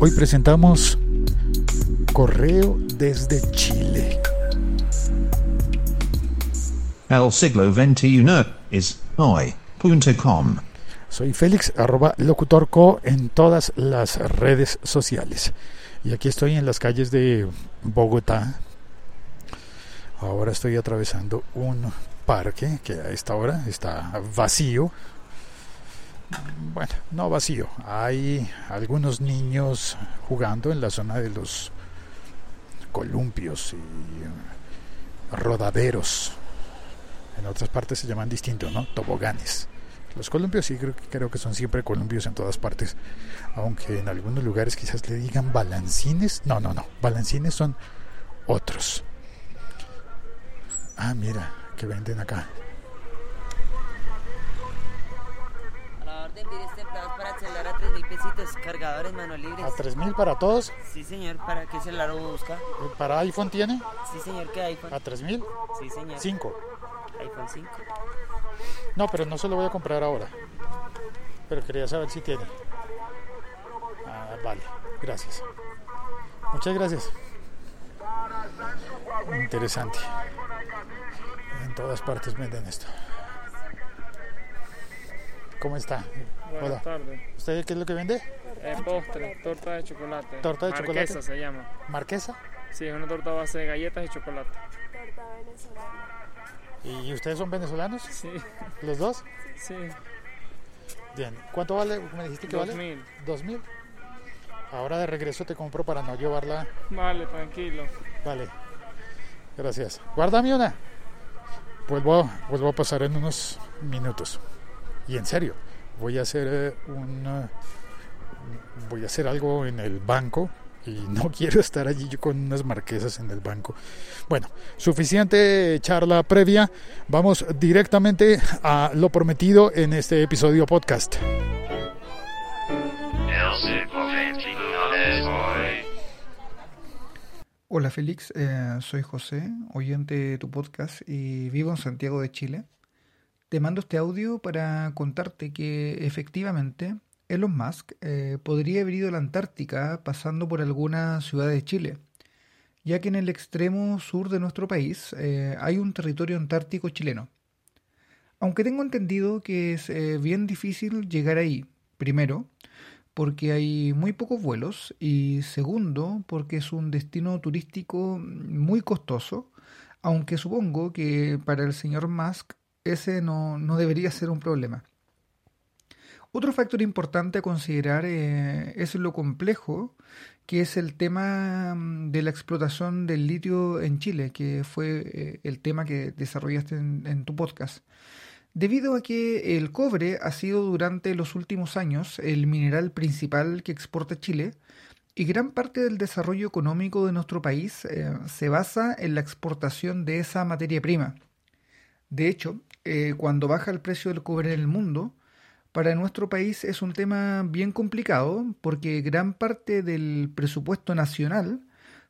Hoy presentamos Correo desde Chile. El siglo XXI es hoy.com. Soy Félix, arroba locutorco en todas las redes sociales. Y aquí estoy en las calles de Bogotá. Ahora estoy atravesando un parque que a esta hora está vacío. Bueno, no vacío. Hay algunos niños jugando en la zona de los columpios y rodaderos. En otras partes se llaman distinto, ¿no? Toboganes. Los columpios sí creo, creo, que son siempre columpios en todas partes, aunque en algunos lugares quizás le digan balancines. No, no, no, balancines son otros. Ah, mira, que venden acá. mil pesitos, cargadores, mano libres. ¿A tres mil para todos? Sí, señor. ¿Para qué celular lo busca? Eh, ¿Para iPhone tiene? Sí, señor. ¿Qué iPhone? ¿A 3.000? Sí, señor. ¿5? iPhone 5. No, pero no se lo voy a comprar ahora. Pero quería saber si tiene. Ah, vale. Gracias. Muchas gracias. Interesante. En todas partes venden esto. ¿Cómo está? Buenas Hola. tardes. ¿Usted qué es lo que vende? Eh, postre, torta de chocolate. ¿Torta de Marquesa chocolate? se llama. ¿Marquesa? Sí, es una torta a base de galletas y chocolate. ¿Y ustedes son venezolanos? Sí, ¿Los dos? sí. Bien. ¿Cuánto vale? ¿Me dijiste que Dos vale? mil. ¿Dos mil? Ahora de regreso te compro para no llevarla. Vale, tranquilo. Vale. Gracias. Guárdame una. Vuelvo, vuelvo a pasar en unos minutos. Y en serio, voy a hacer eh, un eh, voy a hacer algo en el banco y no quiero estar allí yo con unas marquesas en el banco. Bueno, suficiente charla previa. Vamos directamente a lo prometido en este episodio podcast. Hola Félix, eh, soy José, oyente de tu podcast y vivo en Santiago de Chile. Te mando este audio para contarte que efectivamente Elon Musk eh, podría haber ido a la Antártica pasando por alguna ciudad de Chile, ya que en el extremo sur de nuestro país eh, hay un territorio antártico chileno. Aunque tengo entendido que es eh, bien difícil llegar ahí, primero, porque hay muy pocos vuelos y segundo, porque es un destino turístico muy costoso, aunque supongo que para el señor Musk ese no, no debería ser un problema. Otro factor importante a considerar eh, es lo complejo que es el tema mm, de la explotación del litio en Chile, que fue eh, el tema que desarrollaste en, tu podcast. Debido a que el cobre ha sido durante los últimos años el mineral principal que exporta Chile, y gran parte del desarrollo económico de nuestro país eh, se basa en la exportación de esa materia prima. De hecho, eh, cuando baja el precio del cobre en el mundo, para nuestro país es un tema bien complicado porque gran parte del presupuesto nacional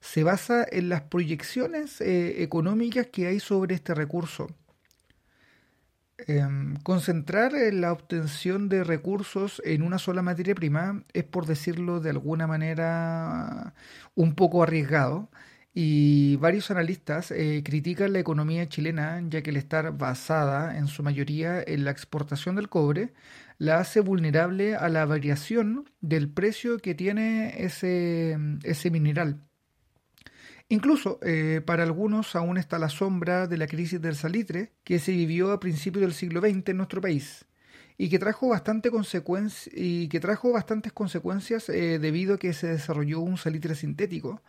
se basa en las proyecciones eh, económicas que hay sobre este recurso. Eh, concentrar eh, la obtención de recursos en una sola materia prima es, por decirlo de alguna manera, un poco arriesgado. Y varios analistas eh, critican la economía chilena ya que el estar basada en su mayoría en la exportación del cobre la hace vulnerable a la variación del precio que tiene ese, ese mineral. Incluso eh, para algunos aún está la sombra de la crisis del salitre que se vivió a principios del siglo XX en nuestro país y que trajo, bastante y que trajo bastantes consecuencias eh, debido a que se desarrolló un salitre sintético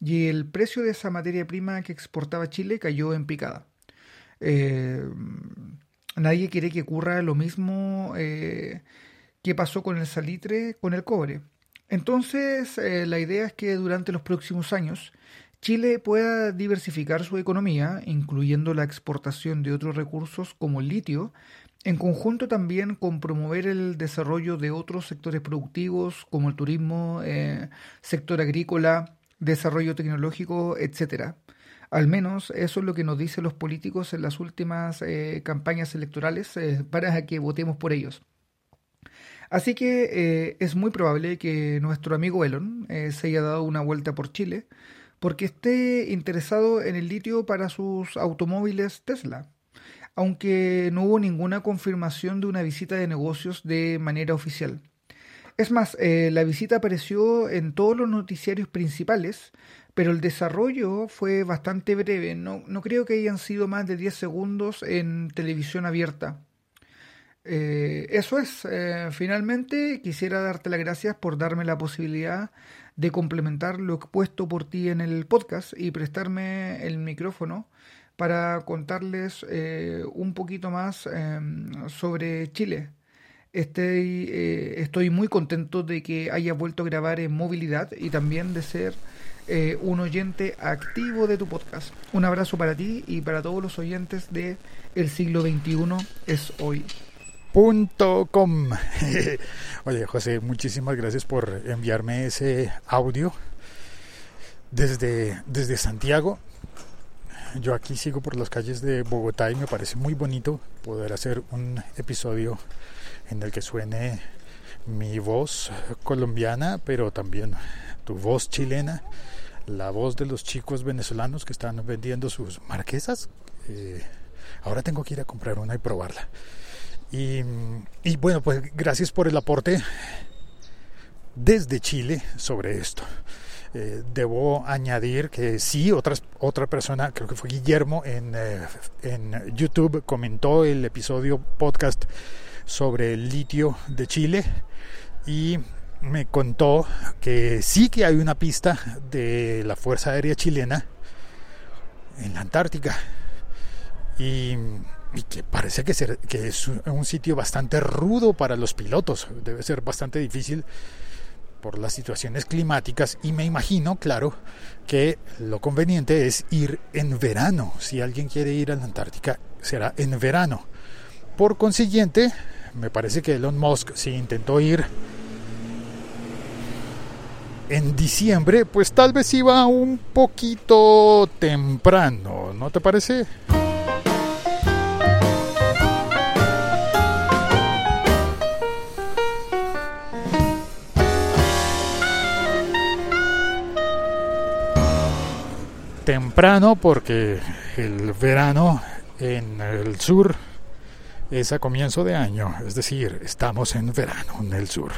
y el precio de esa materia prima que exportaba Chile cayó en picada. Eh, nadie quiere que ocurra lo mismo eh, que pasó con el salitre, con el cobre. Entonces, eh, la idea es que durante los próximos años Chile pueda diversificar su economía, incluyendo la exportación de otros recursos como el litio, en conjunto también con promover el desarrollo de otros sectores productivos como el turismo, sector agrícola, desarrollo tecnológico, etcétera. Al menos eso es lo que nos dicen los políticos en las últimas eh, campañas electorales eh, para que votemos por ellos. Así que eh, es muy probable que nuestro amigo Elon se haya dado una vuelta por Chile porque esté interesado en el litio para sus automóviles Tesla, aunque no hubo ninguna confirmación de una visita de negocios de manera oficial. Es más, eh, la visita apareció en todos los noticiarios principales, pero el desarrollo fue bastante breve. No, no creo que hayan sido más de 10 segundos en televisión abierta. Eh, eso es. Eh, finalmente, quisiera darte las gracias por darme la posibilidad de complementar lo expuesto por ti en el podcast y prestarme el micrófono para contarles eh, un poquito más em, sobre Chile. Estoy, eh, estoy muy contento de que hayas vuelto a grabar en movilidad y también de ser eh, un oyente activo de tu podcast. Un abrazo para ti y para todos los oyentes de El siglo XXI es hoy. punto com. Oye, José, muchísimas gracias por enviarme ese audio desde, desde Santiago. Yo aquí sigo por las calles de Bogotá y me parece muy bonito poder hacer un episodio en el que suene mi voz colombiana, pero también tu voz chilena, la voz de los chicos venezolanos que están vendiendo sus marquesas. Eh, ahora tengo que ir a comprar una y probarla. Y, bueno, pues gracias por el aporte desde Chile sobre esto. Eh, debo añadir que sí, otras, otra persona, creo que fue Guillermo, en, eh, en YouTube comentó el episodio podcast sobre el litio de Chile y me contó que sí que hay una pista de la Fuerza Aérea Chilena en la Antártica. Y que parece que, que, es un sitio bastante rudo para los pilotos. Debe ser bastante difícil por las situaciones climáticas y me imagino, claro, que lo conveniente es ir en verano. Si alguien quiere ir a la Antártica, será en verano. Por consiguiente, me parece que Elon Musk, si intentó ir en diciembre, pues tal vez iba un poquito temprano, ¿no te parece? temprano porque el verano en el sur es a comienzo de año, es decir, estamos en verano en el sur.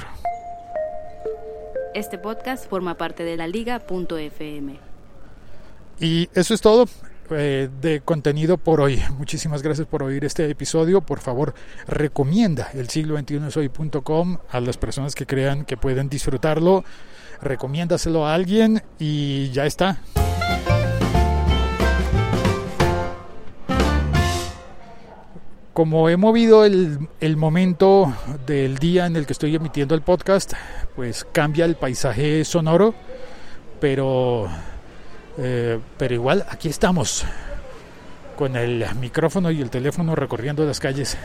Este podcast forma parte de la liga.fm. Y eso es todo eh, de contenido por hoy. Muchísimas gracias por oír este episodio. Por favor, recomienda el siglo 21 soy.com a las personas que crean que pueden disfrutarlo. Recomiéndaselo a alguien y ya está. Como he movido el, el, momento del día en el que estoy emitiendo el podcast, pues cambia el paisaje sonoro, pero, eh, pero igual aquí estamos, con el micrófono y el teléfono recorriendo las calles,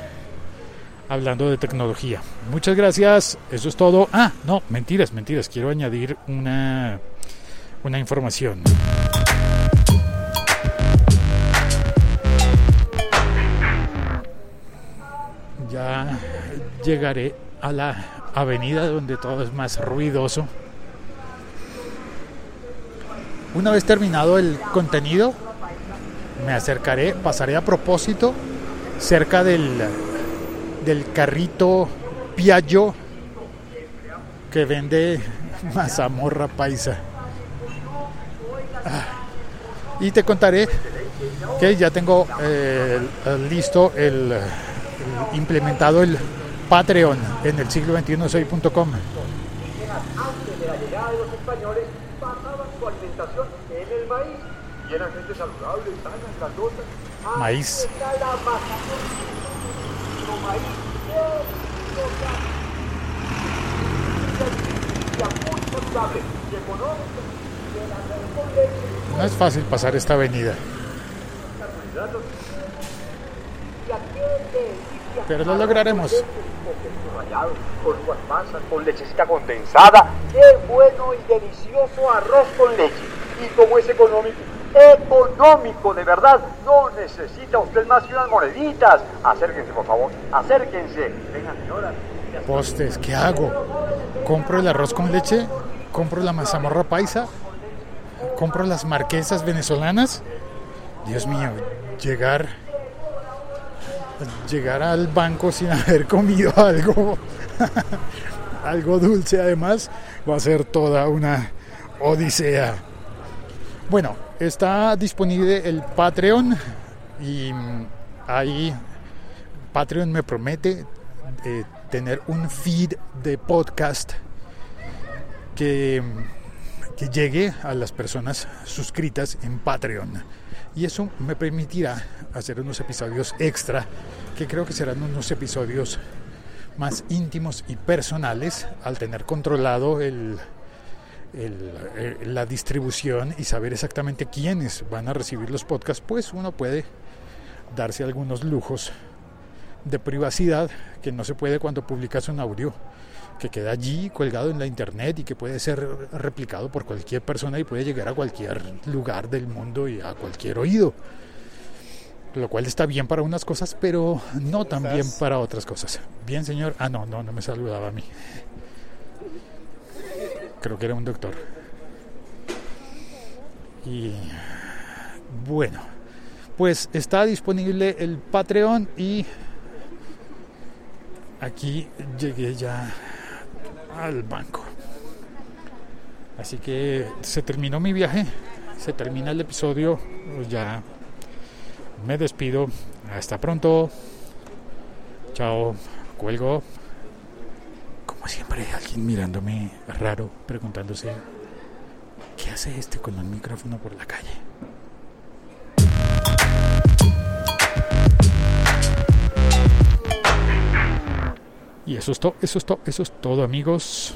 hablando de tecnología. Muchas gracias, eso es todo. Ah, no, mentiras, mentiras, quiero añadir una, una información. Ya llegaré a la avenida donde todo es más ruidoso. Una vez terminado el contenido, me acercaré, pasaré a propósito cerca del, del carrito Piaggio que vende mazamorra paisa. Ah, y te contaré que ya tengo eh, listo el implementado el Patreon en el siglo XXI soy.com. Antes de la llegada de los españoles, basaban su alimentación en el maíz. Y eran gente saludable, sana, grandota. Maíz. No es fácil pasar esta avenida. Pero lo lograremos. Con uvas pasas, con lechecita condensada. Qué bueno y delicioso arroz con leche. Y como es económico, económico de verdad, no necesita usted más que unas moneditas. Acérquense, por favor, acérquense. Vengan, señoras. postes, ¿qué hago? ¿Compro el arroz con leche? ¿Compro la mazamorra paisa? ¿Compro las marquesas venezolanas? Dios mío, llegar llegar al banco sin haber comido algo algo dulce además va a ser toda una odisea. Bueno, está disponible el Patreon y mm, ahí Patreon me promete eh, tener un feed de podcast que, que llegue a las personas suscritas en Patreon. Y eso me permitirá hacer unos episodios extra, que creo que serán unos episodios más íntimos y personales al tener controlado el, eh, la distribución y saber exactamente quiénes van a recibir los podcasts, pues uno puede darse algunos lujos de privacidad que no se puede cuando publicas un audio que queda allí colgado en la internet y que puede ser replicado por cualquier persona y puede llegar a cualquier lugar del mundo y a cualquier oído. Lo cual está bien para unas cosas, pero no tan bien para otras cosas. Bien, señor. Ah, no, no, no me saludaba a mí. Creo que era un doctor. Y bueno, pues está disponible el Patreon y aquí llegué ya al banco. Así que se terminó mi viaje, se termina el episodio, ya me despido, hasta pronto, chao, cuelgo. Como siempre, alguien mirándome raro, preguntándose, ¿qué hace este con el micrófono por la calle? Y eso es todo, eso es todo, eso es todo amigos.